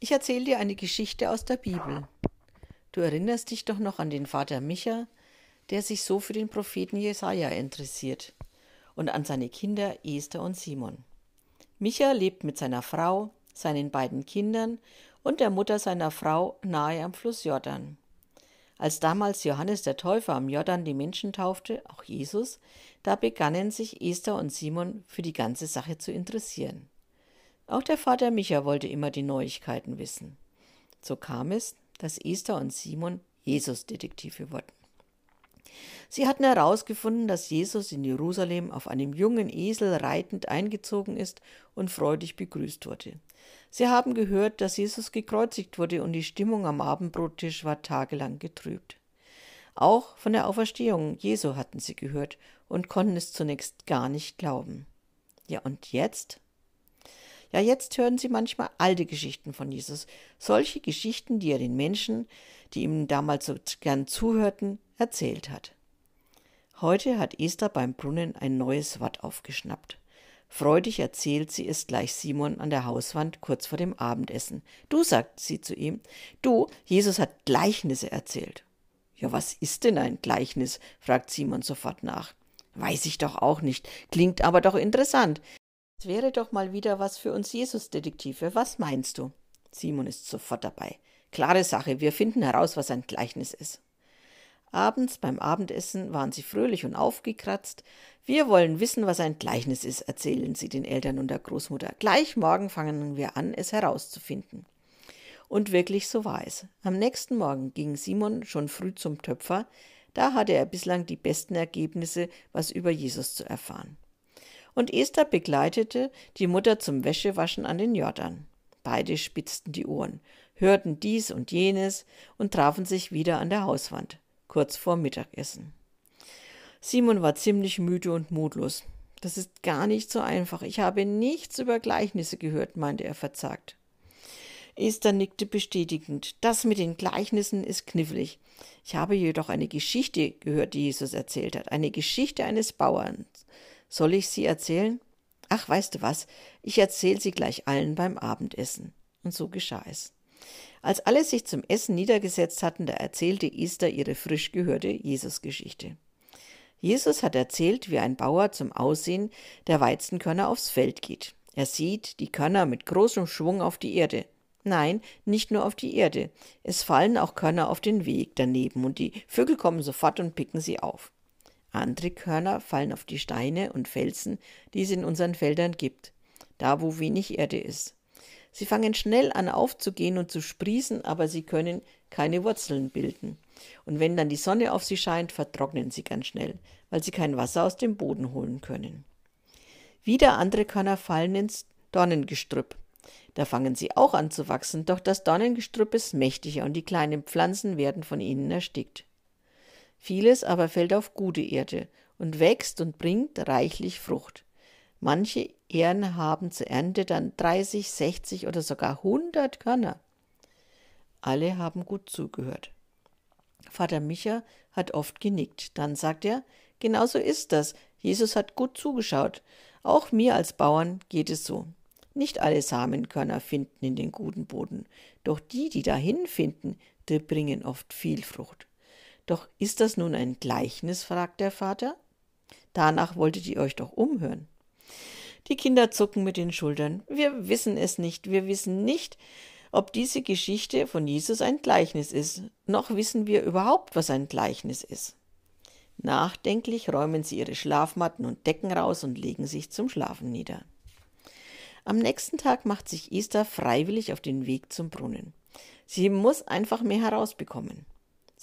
Ich erzähle dir eine Geschichte aus der Bibel. Du erinnerst dich doch noch an den Vater Micha, der sich so für den Propheten Jesaja interessiert, und an seine Kinder Esther und Simon. Micha lebt mit seiner Frau, seinen beiden Kindern und der Mutter seiner Frau nahe am Fluss Jordan. Als damals Johannes der Täufer am Jordan die Menschen taufte, auch Jesus, da begannen sich Esther und Simon für die ganze Sache zu interessieren. Auch der Vater Micha wollte immer die Neuigkeiten wissen. So kam es, dass Esther und Simon Jesus-Detektive wurden. Sie hatten herausgefunden, dass Jesus in Jerusalem auf einem jungen Esel reitend eingezogen ist und freudig begrüßt wurde. Sie haben gehört, dass Jesus gekreuzigt wurde und die Stimmung am Abendbrottisch war tagelang getrübt. Auch von der Auferstehung Jesu hatten sie gehört und konnten es zunächst gar nicht glauben. Ja, und jetzt? Ja, jetzt hören sie manchmal alte Geschichten von Jesus, solche Geschichten, die er den Menschen, die ihm damals so gern zuhörten, erzählt hat. Heute hat Esther beim Brunnen ein neues Wort aufgeschnappt. Freudig erzählt sie es gleich Simon an der Hauswand kurz vor dem Abendessen. Du, sagt sie zu ihm, du, Jesus hat Gleichnisse erzählt. Ja, was ist denn ein Gleichnis? fragt Simon sofort nach. Weiß ich doch auch nicht, klingt aber doch interessant. Es wäre doch mal wieder was für uns Jesus-Detektive. Was meinst du? Simon ist sofort dabei. Klare Sache, wir finden heraus, was ein Gleichnis ist. Abends beim Abendessen waren sie fröhlich und aufgekratzt. Wir wollen wissen, was ein Gleichnis ist, erzählen sie den Eltern und der Großmutter. Gleich morgen fangen wir an, es herauszufinden. Und wirklich so war es. Am nächsten Morgen ging Simon schon früh zum Töpfer, da hatte er bislang die besten Ergebnisse, was über Jesus zu erfahren und Esther begleitete die Mutter zum Wäschewaschen an den Jordan. Beide spitzten die Ohren, hörten dies und jenes und trafen sich wieder an der Hauswand, kurz vor Mittagessen. Simon war ziemlich müde und mutlos. Das ist gar nicht so einfach. Ich habe nichts über Gleichnisse gehört, meinte er verzagt. Esther nickte bestätigend. Das mit den Gleichnissen ist knifflig. Ich habe jedoch eine Geschichte gehört, die Jesus erzählt hat. Eine Geschichte eines Bauerns. Soll ich sie erzählen? Ach, weißt du was, ich erzähl sie gleich allen beim Abendessen. Und so geschah es. Als alle sich zum Essen niedergesetzt hatten, da erzählte Esther ihre frisch gehörte Jesusgeschichte. Jesus hat erzählt, wie ein Bauer zum Aussehen der Weizenkörner aufs Feld geht. Er sieht die Körner mit großem Schwung auf die Erde. Nein, nicht nur auf die Erde. Es fallen auch Körner auf den Weg daneben und die Vögel kommen sofort und picken sie auf. Andere Körner fallen auf die Steine und Felsen, die es in unseren Feldern gibt, da wo wenig Erde ist. Sie fangen schnell an aufzugehen und zu sprießen, aber sie können keine Wurzeln bilden. Und wenn dann die Sonne auf sie scheint, vertrocknen sie ganz schnell, weil sie kein Wasser aus dem Boden holen können. Wieder andere Körner fallen ins Dornengestrüpp. Da fangen sie auch an zu wachsen, doch das Dornengestrüpp ist mächtiger und die kleinen Pflanzen werden von ihnen erstickt. Vieles aber fällt auf gute Erde und wächst und bringt reichlich Frucht. Manche Ähren haben zur Ernte dann 30, 60 oder sogar 100 Körner. Alle haben gut zugehört. Vater Micha hat oft genickt. Dann sagt er, genau so ist das. Jesus hat gut zugeschaut. Auch mir als Bauern geht es so. Nicht alle Samenkörner finden in den guten Boden, doch die, die dahin finden, die bringen oft viel Frucht. Doch ist das nun ein Gleichnis? fragt der Vater. Danach wolltet ihr euch doch umhören. Die Kinder zucken mit den Schultern. Wir wissen es nicht. Wir wissen nicht, ob diese Geschichte von Jesus ein Gleichnis ist. Noch wissen wir überhaupt, was ein Gleichnis ist. Nachdenklich räumen sie ihre Schlafmatten und Decken raus und legen sich zum Schlafen nieder. Am nächsten Tag macht sich Esther freiwillig auf den Weg zum Brunnen. Sie muss einfach mehr herausbekommen.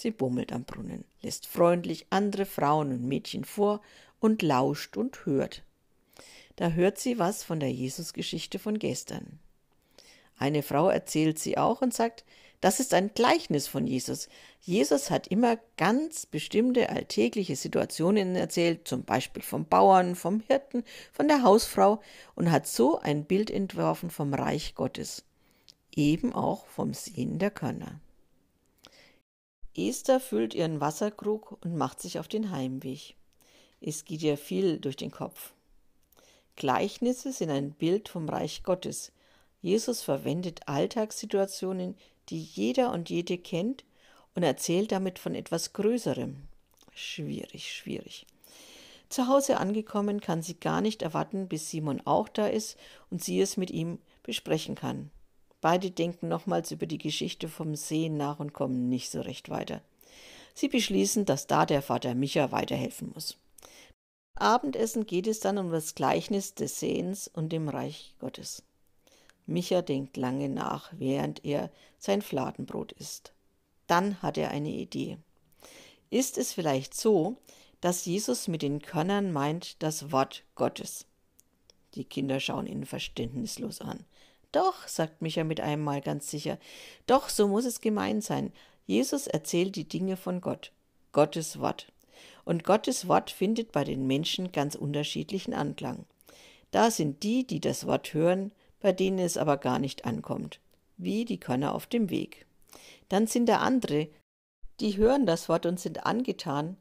Sie bummelt am Brunnen, lässt freundlich andere Frauen und Mädchen vor und lauscht und hört. Da hört sie was von der Jesusgeschichte von gestern. Eine Frau erzählt sie auch und sagt, das ist ein Gleichnis von Jesus. Jesus hat immer ganz bestimmte alltägliche Situationen erzählt, zum Beispiel vom Bauern, vom Hirten, von der Hausfrau und hat so ein Bild entworfen vom Reich Gottes, eben auch vom Sehen der Körner. Esther füllt ihren Wasserkrug und macht sich auf den Heimweg. Es geht ihr viel durch den Kopf. Gleichnisse sind ein Bild vom Reich Gottes. Jesus verwendet Alltagssituationen, die jeder und jede kennt, und erzählt damit von etwas Größerem. Schwierig, schwierig. Zu Hause angekommen kann sie gar nicht erwarten, bis Simon auch da ist und sie es mit ihm besprechen kann. Beide denken nochmals über die Geschichte vom Sehen nach und kommen nicht so recht weiter. Sie beschließen, dass da der Vater Micha weiterhelfen muss. Abendessen geht es dann um das Gleichnis des Sehens und dem Reich Gottes. Micha denkt lange nach, während er sein Fladenbrot isst. Dann hat er eine Idee. Ist es vielleicht so, dass Jesus mit den Körnern meint das Wort Gottes? Die Kinder schauen ihn verständnislos an. Doch, sagt Micha mit einem Mal ganz sicher, doch, so muss es gemeint sein. Jesus erzählt die Dinge von Gott, Gottes Wort. Und Gottes Wort findet bei den Menschen ganz unterschiedlichen Anklang. Da sind die, die das Wort hören, bei denen es aber gar nicht ankommt, wie die Körner auf dem Weg. Dann sind da andere, die hören das Wort und sind angetan,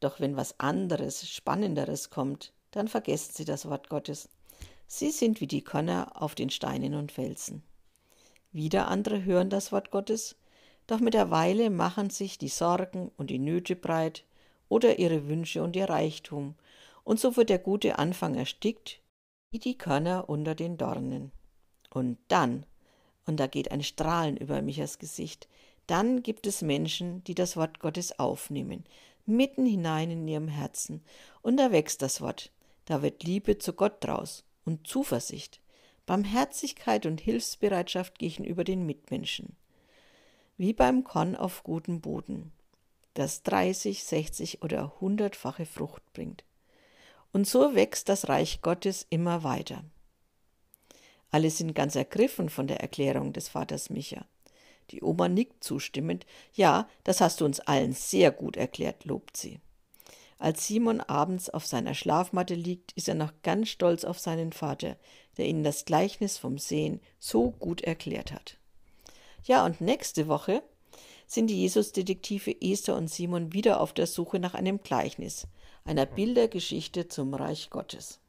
doch wenn was anderes, spannenderes kommt, dann vergessen sie das Wort Gottes. Sie sind wie die Körner auf den Steinen und Felsen. Wieder andere hören das Wort Gottes, doch mit der Weile machen sich die Sorgen und die Nöte breit, oder ihre Wünsche und ihr Reichtum, und so wird der gute Anfang erstickt, wie die Körner unter den Dornen. Und dann, und da geht ein Strahlen über Michas Gesicht, dann gibt es Menschen, die das Wort Gottes aufnehmen, mitten hinein in ihrem Herzen, und da wächst das Wort, da wird Liebe zu Gott draus und Zuversicht, Barmherzigkeit und Hilfsbereitschaft gegenüber den Mitmenschen. Wie beim Korn auf gutem Boden das 30, 60 oder hundertfache Frucht bringt. Und so wächst das Reich Gottes immer weiter. Alle sind ganz ergriffen von der Erklärung des Vaters Micha. Die Oma nickt zustimmend. Ja, das hast du uns allen sehr gut erklärt, lobt sie. Als Simon abends auf seiner Schlafmatte liegt, ist er noch ganz stolz auf seinen Vater, der ihnen das Gleichnis vom Sehen so gut erklärt hat. Ja, und nächste Woche sind die Jesusdetektive Esther und Simon wieder auf der Suche nach einem Gleichnis, einer Bildergeschichte zum Reich Gottes.